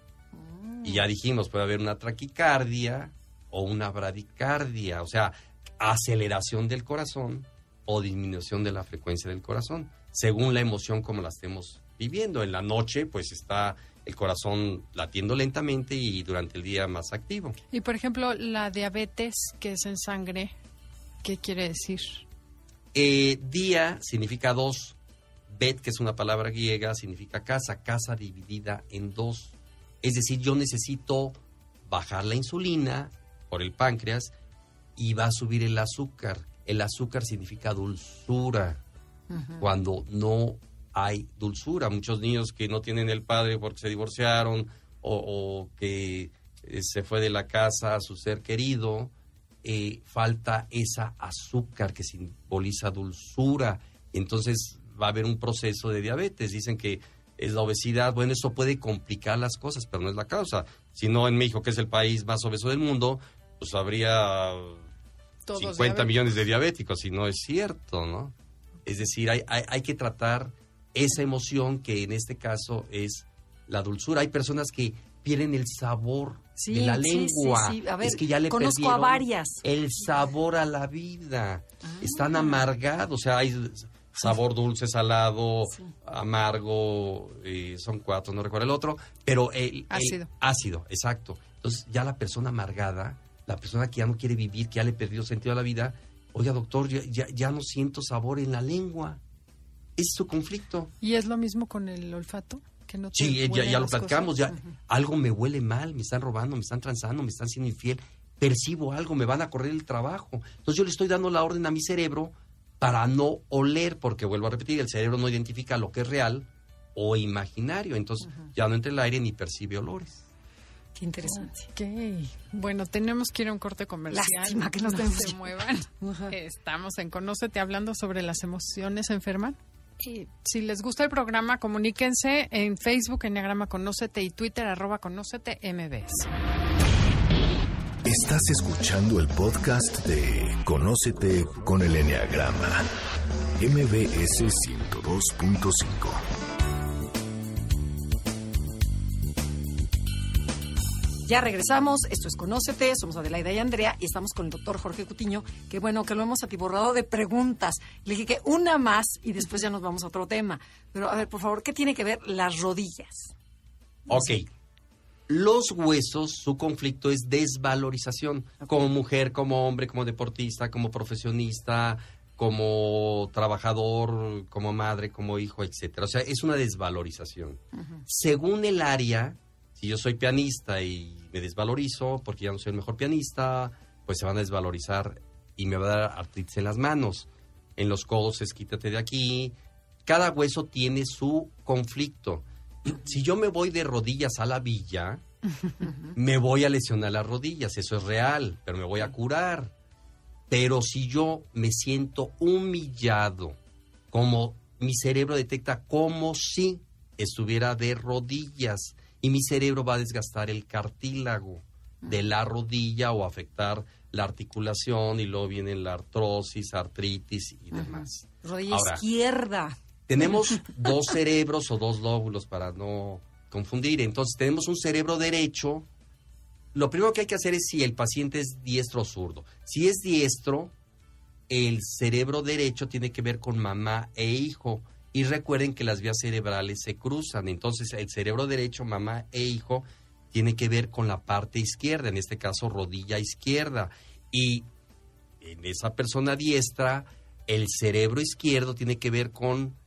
Speaker 3: Y ya dijimos, puede haber una traquicardia o una bradicardia, o sea, aceleración del corazón o disminución de la frecuencia del corazón, según la emoción como la estemos viviendo. En la noche, pues está el corazón latiendo lentamente y durante el día más activo.
Speaker 2: Y por ejemplo, la diabetes que es en sangre, ¿qué quiere decir?
Speaker 3: Eh, día significa dos, bet, que es una palabra griega, significa casa, casa dividida en dos. Es decir, yo necesito bajar la insulina por el páncreas y va a subir el azúcar. El azúcar significa dulzura. Cuando no hay dulzura. Muchos niños que no tienen el padre porque se divorciaron o, que eh, se fue de la casa a su ser querido, eh, falta esa azúcar que simboliza dulzura. Entonces va a haber un proceso de diabetes. Dicen que es la obesidad. Bueno, eso puede complicar las cosas, pero no es la causa. Si no, en México, que es el país más obeso del mundo, pues habría 50 millones de diabéticos, y no es cierto, ¿no? Es decir, hay, hay, que tratar esa emoción que en este caso es la dulzura. Hay personas que pierden el sabor de la lengua. es que ya le
Speaker 1: conozco a varias.
Speaker 3: El sabor a la vida. Ah. Están amargados, o sea, hay sabor dulce, salado, amargo, eh, son cuatro, no recuerdo el otro, pero el, ácido. ácido, exacto. Entonces ya la persona amargada, la persona que ya no quiere vivir, que ya le perdió sentido a la vida, oiga doctor, ya, ya, no siento sabor en la lengua. Es su conflicto.
Speaker 2: ¿Y es lo mismo con el olfato? Que no
Speaker 3: sí, ya, ya lo platicamos, ya algo me huele mal, me están robando, me están transando, me están siendo infiel, percibo algo, me van a correr el trabajo. Entonces yo le estoy dando la orden a mi cerebro para no oler, porque vuelvo a repetir, el cerebro no identifica lo que es real o imaginario, entonces ya no entra el aire ni percibe olores.
Speaker 1: Qué interesante.
Speaker 2: Bueno, tenemos que ir a un corte comercial.
Speaker 1: Lástima que no,
Speaker 2: se muevan. Estamos en Conócete hablando sobre las emociones enferman. Y si les gusta el programa, comuníquense en Facebook, Enneagrama Conócete y Twitter, arroba Conócete MBS.
Speaker 4: Estás escuchando el podcast de Conócete con el Enneagrama, MBS 102.5.
Speaker 1: Ya regresamos, esto es Conócete, somos Adelaida y Andrea y estamos con el doctor Jorge Cutiño, que bueno, que lo hemos atiborrado de preguntas. Le dije que una más y después ya nos vamos a otro tema. Pero a ver, por favor, ¿qué tiene que ver las rodillas?
Speaker 3: Ok. Los huesos, su conflicto es desvalorización. Como mujer, como hombre, como deportista, como profesionista, como trabajador, como madre, como hijo, etcétera. O sea, es una desvalorización. Según el área, si yo soy pianista y me desvalorizo porque ya no soy el mejor pianista, pues se van a desvalorizar y me va a dar artritis en las manos. En los codos es quítate de aquí. Cada hueso tiene su conflicto si yo me voy de rodillas a la villa, me voy a lesionar las rodillas, eso es real, pero me voy a curar. Pero si yo me siento humillado, como mi cerebro detecta como si estuviera de rodillas y mi cerebro va a desgastar el cartílago de la rodilla o afectar la articulación y luego viene la artrosis, artritis y demás.
Speaker 1: Rodilla izquierda.
Speaker 3: Tenemos dos cerebros o dos lóbulos para no confundir. Entonces tenemos un cerebro derecho. Lo primero que hay que hacer es si el paciente es diestro o zurdo. Si es diestro, el cerebro derecho tiene que ver con mamá e hijo. Y recuerden que las vías cerebrales se cruzan. Entonces el cerebro derecho, mamá e hijo, tiene que ver con la parte izquierda, en este caso rodilla izquierda. Y en esa persona diestra, el cerebro izquierdo tiene que ver con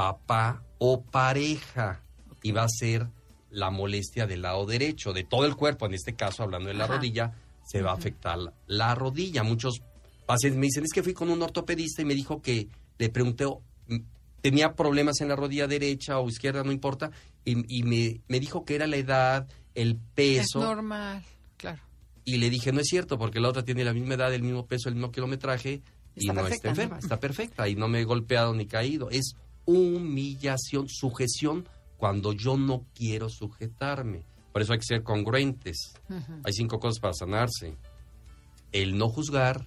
Speaker 3: papá o pareja y va a ser la molestia del lado derecho, de todo el cuerpo, en este caso hablando de la rodilla, se va a afectar la, rodilla. Muchos pacientes me dicen, es que fui con un ortopedista y me dijo que le pregunté, mm, tenía problemas en la rodilla derecha o izquierda, no importa, y, me, me, dijo que era la edad, el peso.
Speaker 2: Es normal, claro.
Speaker 3: Y le dije, no es cierto, porque la otra tiene la misma edad, el mismo peso, el mismo kilometraje, y no está enferma, está perfecta, y no me he golpeado ni caído. Es humillación, sujeción cuando yo no quiero sujetarme. Por eso hay que ser congruentes. Hay cinco cosas para sanarse. El no juzgar,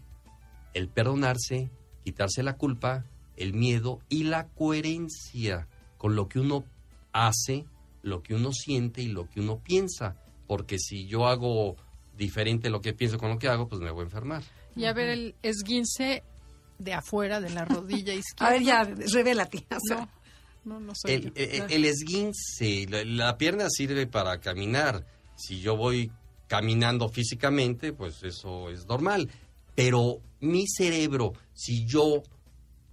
Speaker 3: el perdonarse, quitarse la culpa, el miedo y la coherencia con lo que uno hace, lo que uno siente y lo que uno piensa. Porque si yo hago diferente lo que pienso con lo que hago, pues me voy a enfermar.
Speaker 2: Y a ver, el esguince de afuera de la rodilla izquierda.
Speaker 1: A ver, ya, revélate.
Speaker 2: no, no, soy
Speaker 3: el, el, esguince, la, pierna sirve para caminar. Si yo voy caminando físicamente, pues eso es normal. Pero mi cerebro, si yo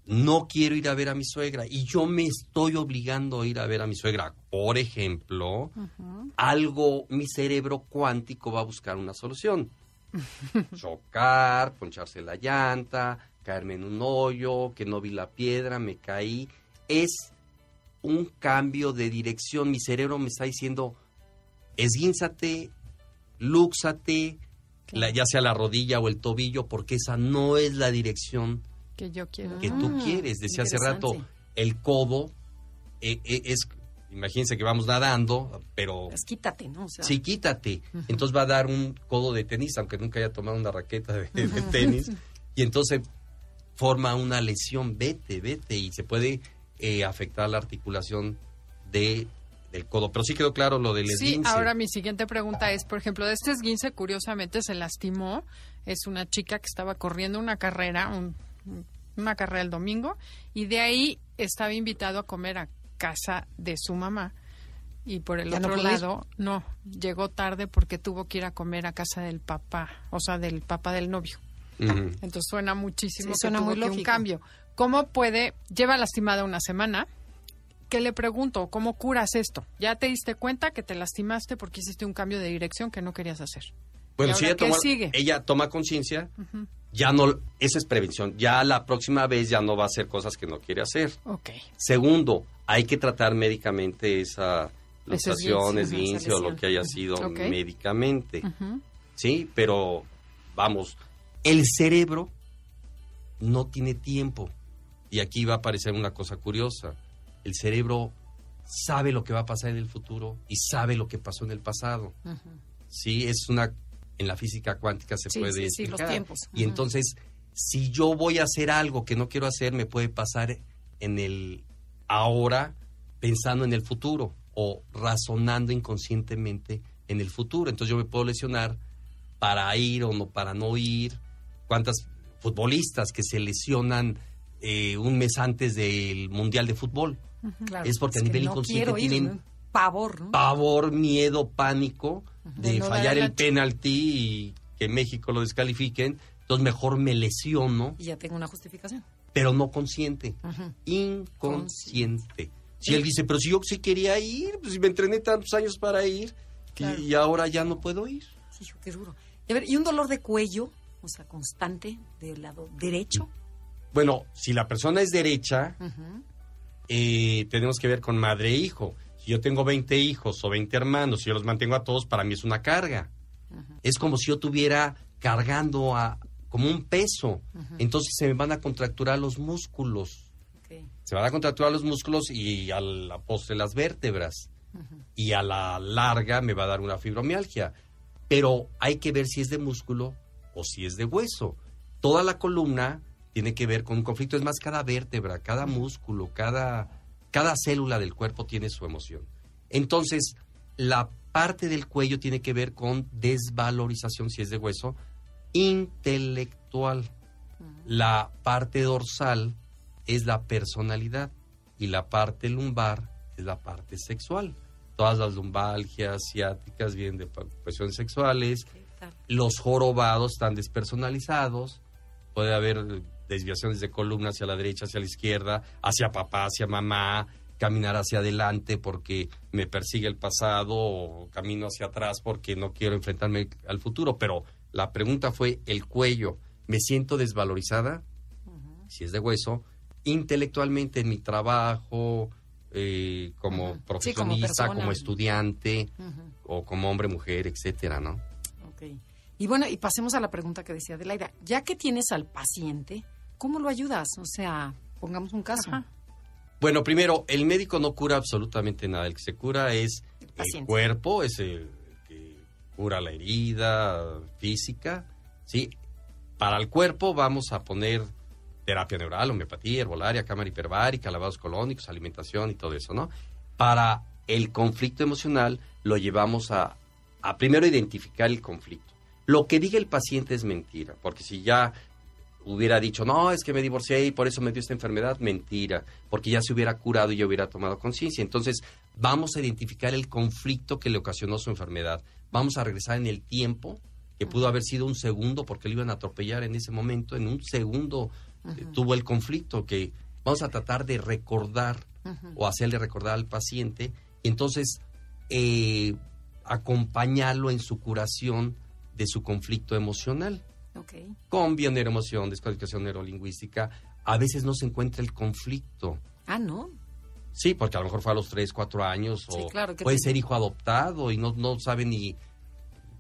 Speaker 3: no quiero ir a ver a mi suegra y yo me estoy obligando a ir a ver a mi suegra, por ejemplo, algo, mi cerebro cuántico va a buscar una solución. Chocar, poncharse la llanta, caerme en un hoyo, que no vi la piedra, me caí. Es un cambio de dirección. Mi cerebro me está diciendo, esguínzate, lúxate, ya sea la rodilla o el tobillo, porque esa no es la dirección
Speaker 2: que yo quiero.
Speaker 3: Que tú ah, quieres. Decía hace rato, el codo eh, eh, es imagínense que vamos nadando, pero
Speaker 1: Pues quítate, ¿no? O sea,
Speaker 3: sí, quítate. Entonces va a dar un codo de tenis, aunque nunca haya tomado una raqueta de, de tenis. Y entonces forma una lesión, vete, vete, y se puede eh, afectar la articulación de, del codo. Pero sí quedó claro lo del
Speaker 2: Sí,
Speaker 3: esguince.
Speaker 2: ahora mi siguiente pregunta es, por ejemplo, de este esguince curiosamente se lastimó. Es una chica que estaba corriendo una carrera, un- una carrera el domingo, y de ahí estaba invitado a comer a casa de su mamá. Y por el
Speaker 1: ¿Ya no
Speaker 2: otro lado, no, llegó tarde porque tuvo que ir a comer a casa del papá, o sea, del papá del novio. Entonces suena muchísimo
Speaker 1: Sí,
Speaker 2: que
Speaker 1: suena
Speaker 2: tuvo
Speaker 1: muy
Speaker 2: que un cambio. ¿Cómo puede, lleva lastimada una semana? ¿Qué le pregunto? ¿Cómo curas esto? Ya te diste cuenta que te lastimaste porque hiciste un cambio de dirección que no querías hacer.
Speaker 3: Bueno,
Speaker 2: ¿Y
Speaker 3: si ella, toma,
Speaker 2: sigue?
Speaker 3: ella toma conciencia, ya no, esa es prevención. Ya la próxima vez ya no va a hacer cosas que no quiere hacer.
Speaker 2: Ok.
Speaker 3: Segundo, hay que tratar médicamente esa luxación,
Speaker 2: esguince
Speaker 1: esa
Speaker 3: o lo que haya sido
Speaker 2: Ok.
Speaker 3: médicamente. Sí, pero vamos, el cerebro no tiene tiempo. Y aquí va a aparecer una cosa curiosa. El cerebro sabe lo que va a pasar en el futuro y sabe lo que pasó en el pasado. Sí, es una en la física cuántica se
Speaker 1: Sí,
Speaker 3: puede
Speaker 1: sí, sí, los
Speaker 3: explicar.
Speaker 1: tiempos.
Speaker 3: Y entonces, si yo voy a hacer algo que no quiero hacer, me puede pasar en el ahora pensando en el futuro o razonando inconscientemente en el futuro. Entonces yo me puedo lesionar para ir o no para no ir. ¿Cuántas futbolistas que se lesionan eh, un mes antes del Mundial de Fútbol?
Speaker 1: Claro,
Speaker 3: es porque a nivel
Speaker 1: no
Speaker 3: inconsciente
Speaker 1: ir,
Speaker 3: tienen
Speaker 1: ¿no? pavor, ¿no?
Speaker 3: pavor, miedo, pánico de,
Speaker 2: De no dar
Speaker 3: fallar
Speaker 2: el
Speaker 3: penalti y que México lo descalifiquen. Entonces mejor me lesiono,
Speaker 1: Y ya tengo una justificación.
Speaker 3: pero no consciente, inconsciente. Si él dice, pero si yo sí quería ir, pues si me entrené tantos años para ir y-
Speaker 2: Claro.
Speaker 3: y, ahora ya no puedo ir.
Speaker 1: Sí, hijo, qué duro. Y, a ver, ¿y un dolor de cuello, o sea, constante del lado derecho?
Speaker 3: Bueno, si la persona es derecha, eh, tenemos que ver con madre e hijo. Si yo tengo 20 hijos o 20 hermanos, si yo los mantengo a todos, para mí es una carga. Es como si yo tuviera cargando a, como un peso. Entonces se me van a contracturar los músculos. Se van a contracturar los músculos y a la postre las vértebras. Y a la larga me va a dar una fibromialgia. Pero hay que ver si es de músculo o si es de hueso. Toda la columna tiene que ver con un conflicto. Es más, cada vértebra, cada músculo, cada, cada célula del cuerpo tiene su emoción. Entonces, la parte del cuello tiene que ver con desvalorización, si es de hueso, intelectual. La parte dorsal es la personalidad y la parte lumbar es la parte sexual. Todas las lumbalgias ciáticas vienen de cuestiones sexuales. Los jorobados están despersonalizados. Puede haber desviaciones de columna hacia la derecha, hacia la izquierda, hacia papá, hacia mamá, caminar hacia adelante porque me persigue el pasado o camino hacia atrás porque no quiero enfrentarme al futuro. Pero la pregunta fue el cuello. ¿Me siento desvalorizada? Si es de hueso. Intelectualmente en mi trabajo, eh, como
Speaker 1: Ujú. Sí, como
Speaker 3: profesionista, como, estudiante o como hombre, mujer, etcétera, ¿no?
Speaker 1: Y bueno, y pasemos a la pregunta que decía Adelaida. Ya que tienes al paciente, ¿cómo lo ayudas? O sea, pongamos un caso.
Speaker 2: Ajá.
Speaker 3: Bueno, primero, el médico no cura absolutamente nada. El que se cura es el, cuerpo, es el que cura la herida física. ¿sí? Para el cuerpo vamos a poner terapia neural, homeopatía, herbolaria, cámara hiperbárica, lavados colónicos, alimentación y todo eso, ¿no? Para el conflicto emocional lo llevamos a, a primero identificar el conflicto. Lo que diga el paciente es mentira, porque si ya hubiera dicho, no, es que me divorcié y por eso me dio esta enfermedad, mentira, porque ya se hubiera curado y ya hubiera tomado conciencia. Entonces, vamos a identificar el conflicto que le ocasionó su enfermedad. Vamos a regresar en el tiempo, que pudo haber sido un segundo, porque lo iban a atropellar en ese momento, en un segundo eh, tuvo el conflicto, que vamos a tratar de recordar o hacerle recordar al paciente, y entonces eh, acompañarlo en su curación de su conflicto emocional
Speaker 1: Ok.
Speaker 3: con bioneuroemoción, descodificación neurolingüística, a veces no se encuentra el conflicto.
Speaker 1: Ah, ¿no?
Speaker 3: Sí, porque a lo mejor fue a los 3, 4 años o
Speaker 1: claro,
Speaker 3: puede
Speaker 1: te-
Speaker 3: ser hijo adoptado y no, no sabe ni,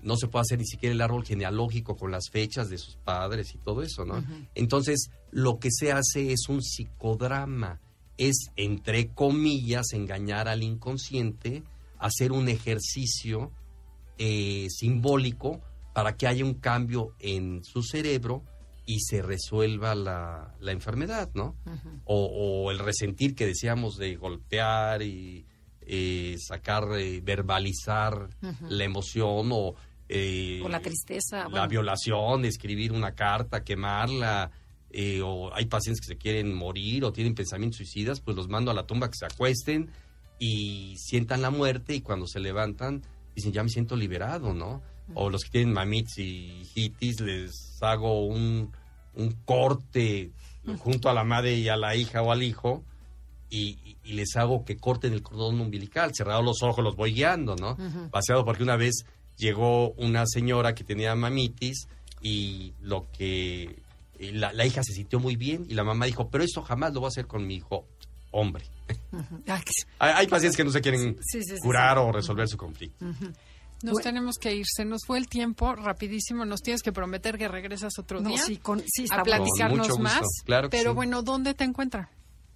Speaker 3: no se puede hacer ni siquiera el árbol genealógico con las fechas de sus padres y todo eso, ¿no? Entonces, lo que se hace es un psicodrama es, entre comillas, engañar al inconsciente, hacer un ejercicio eh, simbólico para que haya un cambio en su cerebro y se resuelva la, la enfermedad, ¿no? o, o el resentir que decíamos de golpear y eh, sacar, eh, verbalizar la emoción o...
Speaker 1: eh, o la tristeza.
Speaker 3: La
Speaker 1: bueno.
Speaker 3: violación, escribir una carta, quemarla, o hay pacientes que se quieren morir o tienen pensamientos suicidas, pues los mando a la tumba que se acuesten y sientan la muerte y cuando se levantan dicen ya me siento liberado, ¿no? O los que tienen mamits y hitis les hago un, un corte junto a la madre y a la hija o al hijo y, y les hago que corten el cordón umbilical, cerrados los ojos los voy guiando, ¿no? Paseado porque una vez llegó una señora que tenía mamitis y lo que y la, la hija se sintió muy bien y la mamá dijo, pero eso jamás lo voy a hacer con mi hijo hombre. Hay, pacientes que no se quieren
Speaker 1: Sí, sí, sí,
Speaker 3: curar
Speaker 1: sí.
Speaker 3: o resolver su conflicto.
Speaker 2: Nos
Speaker 1: Bueno.
Speaker 2: tenemos que ir. Se nos fue el tiempo rapidísimo. Nos tienes que prometer que regresas otro
Speaker 1: No,
Speaker 2: día
Speaker 1: sí, con, sí, está
Speaker 2: a platicarnos más.
Speaker 3: Claro
Speaker 2: Pero
Speaker 3: sí.
Speaker 2: bueno, ¿dónde te encuentra?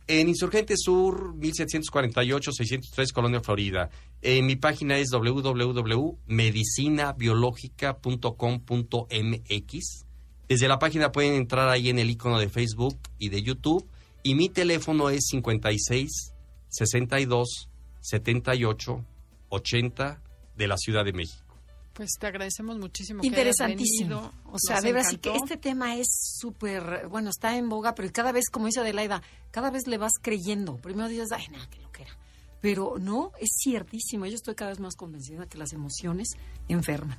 Speaker 3: En Insurgente Sur, 1748-603, Colonia Florida. Eh, mi página es www.medicinabiológica.com.mx. Desde la página pueden entrar ahí en el icono de Facebook y de YouTube. Y mi teléfono es 56 62 78 80 de la Ciudad de México.
Speaker 2: Pues te agradecemos muchísimo. que hayas
Speaker 1: Interesantísimo. O sea,
Speaker 2: Nos
Speaker 1: de verdad sí que este tema es súper, bueno, está en boga, pero cada vez, como dice Adelaida, cada vez le vas creyendo. Primero dices, ay, nada, que lo que era. Pero no, es ciertísimo. Yo estoy cada vez más convencida que las emociones enferman.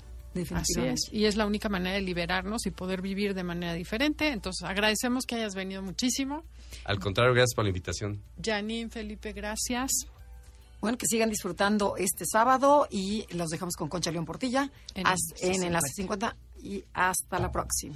Speaker 2: Así es. Y es la única manera de liberarnos y poder vivir de manera diferente. Entonces, agradecemos que hayas venido muchísimo.
Speaker 3: Al contrario, gracias por la invitación.
Speaker 2: Janine, Felipe, gracias.
Speaker 1: Bueno, que sigan disfrutando este sábado y los dejamos con Concha León Portilla
Speaker 2: En
Speaker 1: en, Enlace 50 y hasta la próxima.